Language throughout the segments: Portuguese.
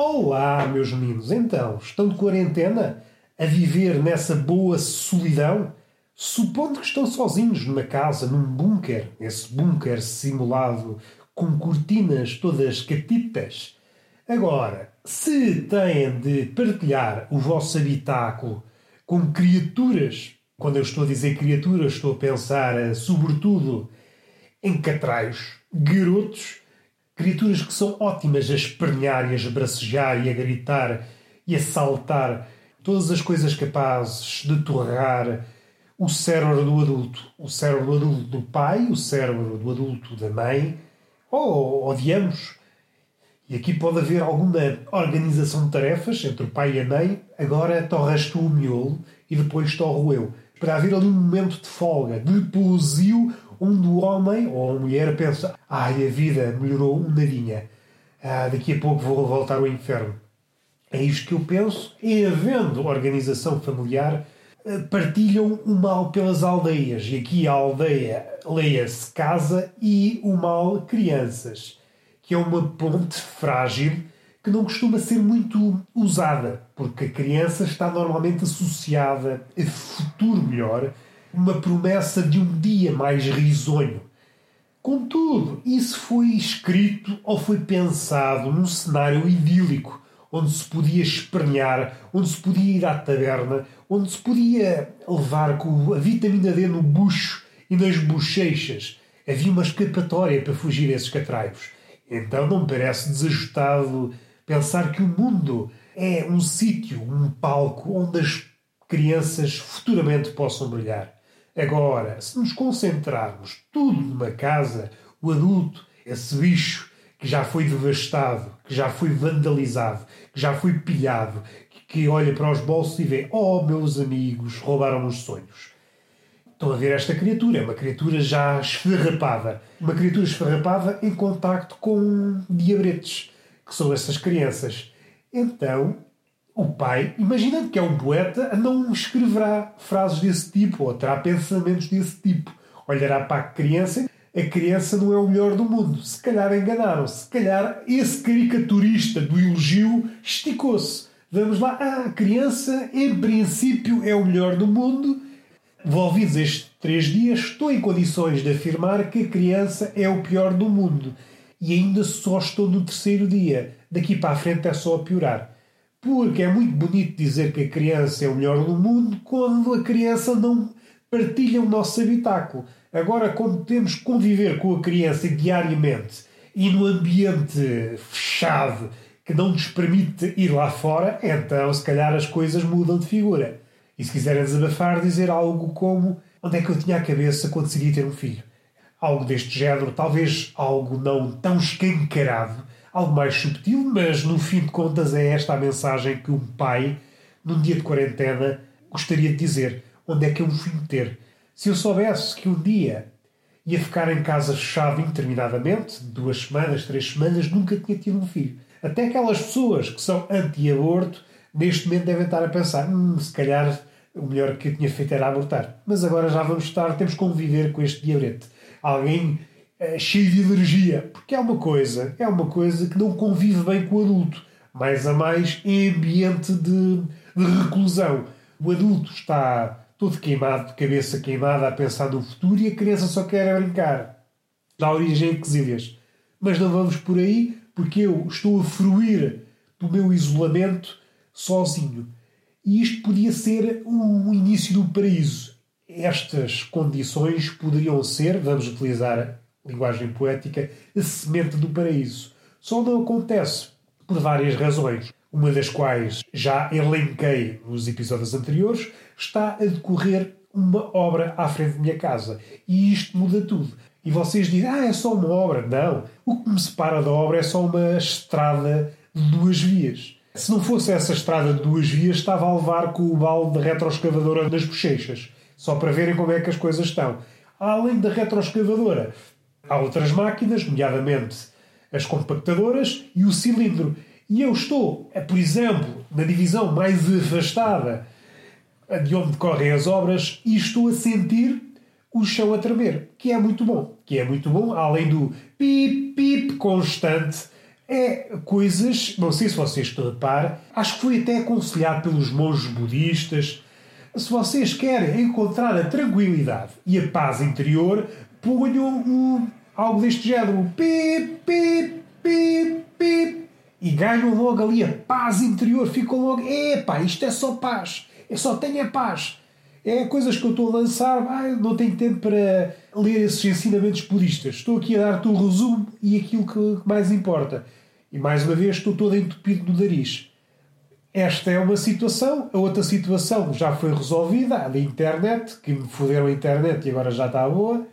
Olá, meus meninos. Então, estão de quarentena? A viver nessa boa solidão? Supondo que estão sozinhos numa casa, num bunker, esse bunker simulado com cortinas todas catitas. Agora, se têm de partilhar o vosso habitáculo com criaturas, quando eu estou a dizer criaturas, estou a pensar eh, sobretudo em catraios, garotos, Criaturas que são ótimas a espernear e a esbracejar e a gritar e a saltar. Todas as coisas capazes de torrar o cérebro do adulto. O cérebro do adulto do pai, o cérebro do adulto da mãe, ou, ambos. E aqui pode haver alguma organização de tarefas entre o pai e a mãe. Agora torras tu o miolo e depois torro eu. Para haver ali um momento de folga, de pousio onde o homem ou a mulher pensa: ai, a vida melhorou um nadinha, ah, daqui a pouco vou voltar ao inferno. É isto que eu penso, e havendo organização familiar, ah, partilham o mal pelas aldeias. E aqui a aldeia leia-se casa e o mal crianças, que é uma ponte frágil que não costuma ser muito usada, porque a criança está normalmente associada a futuro melhor uma promessa de um dia mais risonho. Contudo, isso foi escrito ou foi pensado num cenário idílico, onde se podia espernear, onde se podia ir à taberna, onde se podia levar com a vitamina D no bucho e nas bochechas. Havia uma escapatória para fugir a esses catraivos. Então não me parece desajustado pensar que o mundo é um sítio, um palco onde as crianças futuramente possam brilhar. Agora, se nos concentrarmos tudo numa casa, o adulto, esse bicho que já foi devastado, que já foi vandalizado, que já foi pilhado, que olha para os bolsos e vê: Oh, meus amigos, roubaram os sonhos. Estão a ver esta criatura, é uma criatura já esfarrapada. Uma criatura esfarrapada em contacto com diabretes, que são essas crianças. Então, o pai, imaginando que é um poeta, não escreverá frases desse tipo ou terá pensamentos desse tipo. Olhará para a criança, a criança não é o melhor do mundo. Se calhar enganaram-se. Se calhar esse caricaturista do elogio esticou-se. Vamos lá, ah, a criança, em princípio, é o melhor do mundo. Envolvidos estes três dias, estou em condições de afirmar que a criança é o pior do mundo. E ainda só estou no terceiro dia. Daqui para a frente é só piorar. Porque é muito bonito dizer que a criança é o melhor do mundo quando a criança não partilha o nosso habitáculo. Agora, quando temos que conviver com a criança diariamente e no ambiente fechado que não nos permite ir lá fora, então se calhar as coisas mudam de figura. E se quiserem desabafar, dizer algo como onde é que eu tinha a cabeça quando decidi ter um filho? Algo deste género, talvez algo não tão escancarado, algo mais subtil, mas no fim de contas é esta a mensagem que um pai, num dia de quarentena, gostaria de dizer: onde é que eu me fui meter? Se eu soubesse que um dia ia ficar em casa fechado indeterminadamente, duas semanas, três semanas, nunca tinha tido um filho. Até aquelas pessoas que são anti-aborto, neste momento devem estar a pensar: hum, se calhar o melhor que eu tinha feito era abortar. Mas agora já vamos estar, temos que conviver com este diabrete. Alguém é, cheio de energia, porque é uma coisa, é uma coisa que não convive bem com o adulto, mais a mais em ambiente de, de reclusão. O adulto está todo queimado, de cabeça queimada, a pensar no futuro e a criança só quer brincar. Dá origem a quesilhas. Mas não vamos por aí, porque eu estou a fruir do meu isolamento sozinho. E isto podia ser o início do paraíso. Estas condições poderiam ser, vamos utilizar linguagem poética, a semente do paraíso. Só não acontece por várias razões, uma das quais já elenquei nos episódios anteriores, está a decorrer uma obra à frente da minha casa. E isto muda tudo. E vocês dizem, ah, é só uma obra. Não. O que me separa da obra é só uma estrada de duas vias. Se não fosse essa estrada de duas vias, estava a levar com o balde de retroescavadora nas bochechas. Só para verem como é que as coisas estão. Além da retroescavadora, Há outras máquinas, nomeadamente as compactadoras e o cilindro. E eu estou, eh, por exemplo, na divisão mais afastada de onde decorrem as obras e estou a sentir o chão a tremer, que é muito bom. Que é muito bom, além do pip, pip constante É coisas, não sei se vocês estão a par, acho que foi até aconselhado pelos monges budistas. Se vocês querem encontrar a tranquilidade e a paz interior, ponham um, algo deste género. Pip, pip, pip, pip. E ganham logo ali a paz interior. Ficam logo, epá, isto é só paz. Eu só tenho a paz. É coisas que eu estou a lançar, ah, não tenho tempo para ler esses ensinamentos budistas. Estou aqui a dar-te o resumo e aquilo que mais importa. E mais uma vez estou todo entupido no nariz. Esta é uma situação, a outra situação já foi resolvida, a da internet, que me foderam a internet e agora já está boa.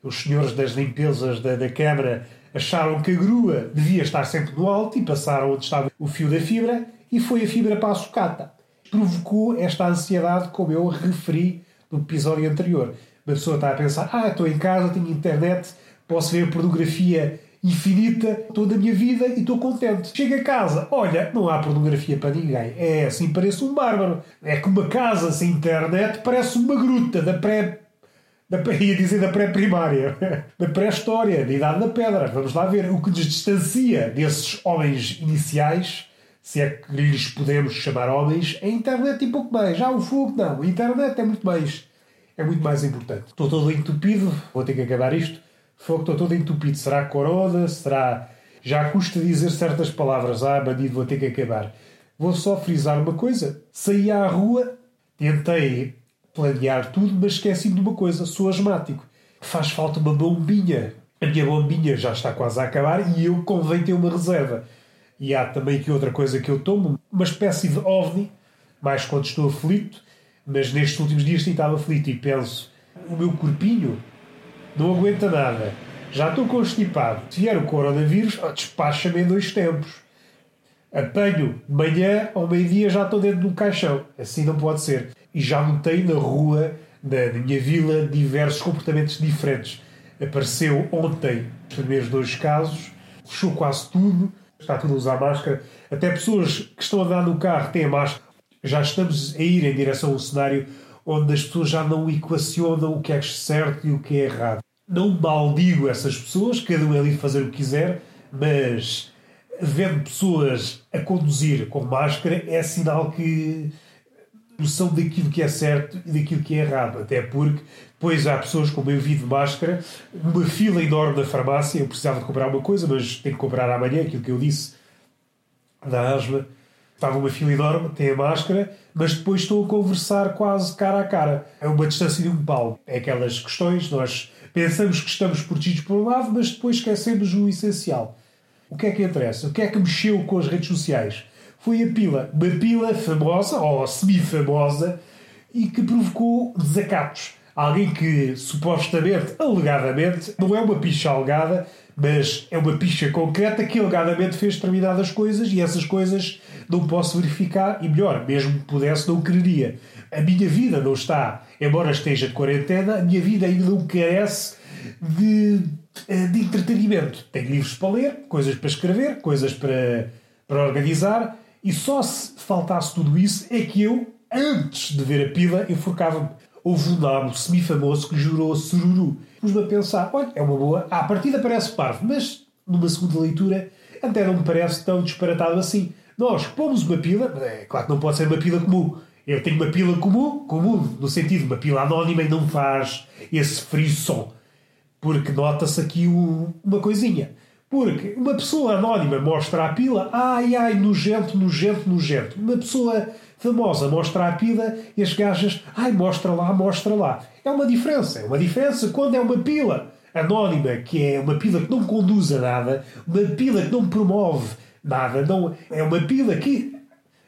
Os senhores das limpezas da, da Câmara acharam que a grua devia estar sempre no alto e passaram onde estava o fio da fibra e foi a fibra para a sucata. Provocou esta ansiedade, como eu referi no episódio anterior. Uma pessoa está a pensar: ah, estou em casa, tenho internet, posso ver pornografia infinita toda a minha vida e estou contente. Chego a casa, olha, não há pornografia para ninguém. É assim, parece um bárbaro. É que uma casa sem internet parece uma gruta da pré. Da, ia dizer da pré-primária, da pré-história, da Idade da Pedra. Vamos lá ver o que nos distancia desses homens iniciais, se é que lhes podemos chamar homens, a internet e pouco mais. Já o fogo, não. A internet é muito mais. É muito mais importante. Estou todo entupido, vou ter que acabar isto Fogo, estou todo entupido. Será corona? Será. Já custa dizer certas palavras. Ah, bandido, vou ter que acabar. Vou só frisar uma coisa. Saí à rua, tentei planear tudo, mas esqueci-me de uma coisa. Sou asmático. Faz falta uma bombinha. A minha bombinha já está quase a acabar e eu convém ter uma reserva. E há também que outra coisa que eu tomo, uma espécie de ovni, mais quando estou aflito, mas nestes últimos dias sim estava aflito e penso, o meu corpinho não aguenta nada. Já estou constipado. Se vier o coronavírus, oh, despacha-me em dois tempos. Apanho de manhã ao meio-dia já estou dentro de um caixão. Assim não pode ser. E já notei na rua, na, minha vila, diversos comportamentos diferentes. Apareceu ontem os primeiros dois casos, fechou quase tudo, está tudo a usar máscara. Até pessoas que estão a andar no carro têm a máscara. Já estamos a ir em direção a um cenário onde as pessoas já não equacionam o que é certo e o que é errado. Não maldigo essas pessoas, cada um é livre de fazer o que quiser, mas vendo pessoas a conduzir com máscara é sinal que noção daquilo que é certo e daquilo que é errado. Até porque depois há pessoas, como eu vi de máscara, uma fila enorme na farmácia. Eu precisava de comprar uma coisa, mas tenho que comprar amanhã, aquilo que eu disse da asma Estava uma fila enorme, tem a máscara, mas depois estou a conversar quase cara a cara. É uma distância de um pau. É aquelas questões, nós pensamos que estamos protegidos por um lado, mas depois esquecemos o essencial. O que é que interessa? O que é que mexeu com as redes sociais? Foi a pila. Uma pila famosa, ou semi-famosa, e que provocou desacatos. Alguém que supostamente, alegadamente, não é uma picha alegada, mas é uma picha concreta que alegadamente fez determinadas coisas e essas coisas não posso verificar e melhor, mesmo que pudesse, não quereria. A minha vida não está, embora esteja de quarentena, a minha vida ainda não carece de, eh, de entretenimento. Tenho livros para ler, coisas para escrever, coisas para, para organizar e só se faltasse tudo isso é que eu, antes de ver a pila, enforcava-me. Houve um nabo semi-famoso que jurou sururu. Pus-me a pensar, olha, é uma boa. A partida parece parvo, mas numa segunda leitura até não me parece tão disparatado assim. Nós pomos uma pila, é claro que não pode ser uma pila comum. Eu tenho uma pila comum, comum no sentido de uma pila anónima e não faz esse frisson. Porque nota-se aqui um, uma coisinha. Porque uma pessoa anónima mostra a pila, ai ai, nojento, nojento, nojento. Uma pessoa famosa mostra a pila e as gajas, ai, mostra lá, mostra lá. É uma diferença. É uma diferença quando é uma pila anónima, que é uma pila que não conduz a nada, uma pila que não promove nada. Não, é uma pila que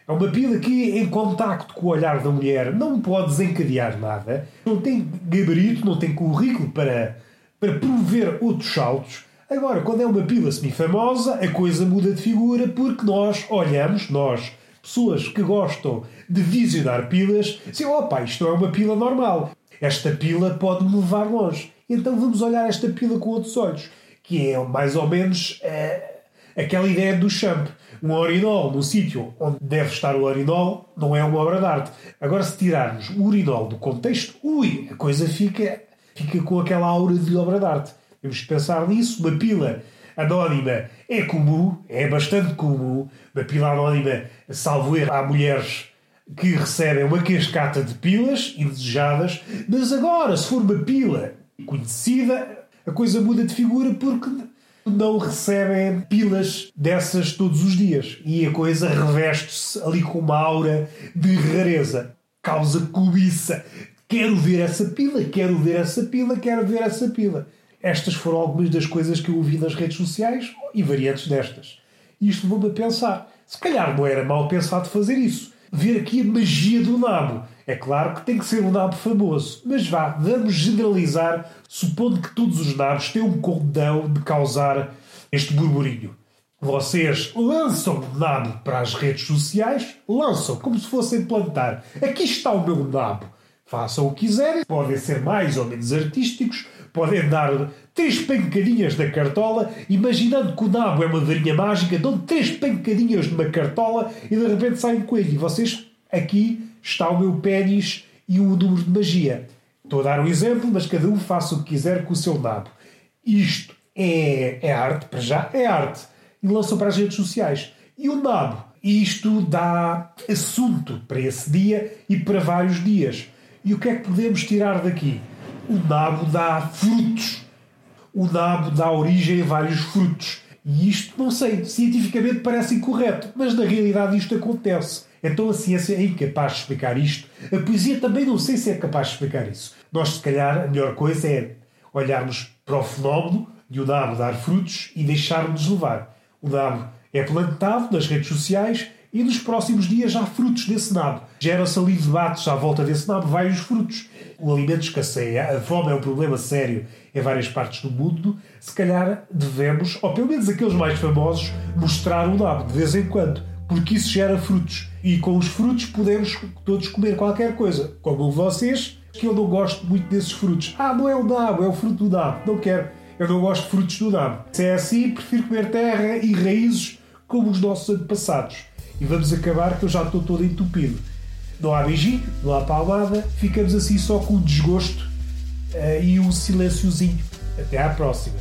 é uma pila que, em contacto com o olhar da mulher, não pode desencadear nada, não tem gabarito, não tem currículo para, para promover outros saltos. Agora, quando é uma pila semi-famosa, a coisa muda de figura porque nós olhamos, nós, pessoas que gostam de visionar pilas, assim, opa, isto não é uma pila normal. Esta pila pode me levar longe. Então vamos olhar esta pila com outros olhos, que é mais ou menos. Uh, aquela ideia do champ. Um urinol no sítio onde deve estar o urinol não é uma obra de arte. Agora, se tirarmos o urinol do contexto, ui, a coisa fica, fica com aquela aura de obra de arte. Temos que pensar nisso. Uma pila anónima é comum, é bastante comum. Uma pila anónima, salvo erro, há mulheres que recebem uma cascata de pilas indesejadas, mas agora, se for uma pila conhecida, a coisa muda de figura porque não recebem pilas dessas todos os dias e a coisa reveste-se ali com uma aura de rareza. Causa cobiça. Quero ver essa pila, quero ver essa pila, quero ver essa pila. Estas foram algumas das coisas que eu ouvi nas redes sociais e variantes destas. Isto levou-me a pensar. Se calhar não era mal pensado fazer isso. Ver aqui a magia do nabo. É claro que tem que ser um nabo famoso, mas vá, vamos generalizar, supondo que todos os nabos têm um condão de causar este burburinho. Vocês lançam o nabo para as redes sociais, lançam como se fossem plantar. Aqui está o meu nabo. Façam o que quiserem, podem ser mais ou menos artísticos, podem dar três pancadinhas da cartola, imaginando que o nabo é uma varinha mágica, dão três pancadinhas numa cartola e de repente sai um coelho. E vocês, aqui está o meu pênis e o número de magia. Estou a dar um exemplo, mas cada um faça o que quiser com o seu nabo. Isto é, é arte, para já é arte. E lançam para as redes sociais. E o nabo? Isto dá assunto para esse dia e para vários dias. E o que é que podemos tirar daqui? O nabo dá frutos. O nabo dá origem a vários frutos. E isto, não sei, cientificamente parece incorreto, mas na realidade isto acontece. Então a ciência é incapaz de explicar isto. A poesia também não sei se é capaz de explicar isso. Nós, se calhar, a melhor coisa é olharmos para o fenómeno de o nabo dar frutos e deixarmos levar. O nabo é plantado nas redes sociais e nos próximos dias há frutos desse nabo. Geram-se ali debates à volta desse nabo, vários frutos. O alimento escasseia, a fome é um problema sério em várias partes do mundo. Se calhar devemos, ou pelo menos aqueles mais famosos, mostrar o nabo de vez em quando, porque isso gera frutos. E com os frutos podemos todos comer qualquer coisa, como vocês, que eu não gosto muito desses frutos. Ah, não é o nabo, é o fruto do nabo. Não quero. Eu não gosto de frutos do nabo. Se é assim, prefiro comer terra e raízes como os nossos antepassados e vamos acabar que eu já estou todo entupido. Não há beijinho, não há palmada, ficamos assim só com o desgosto uh, e o silenciozinho. Até à próxima.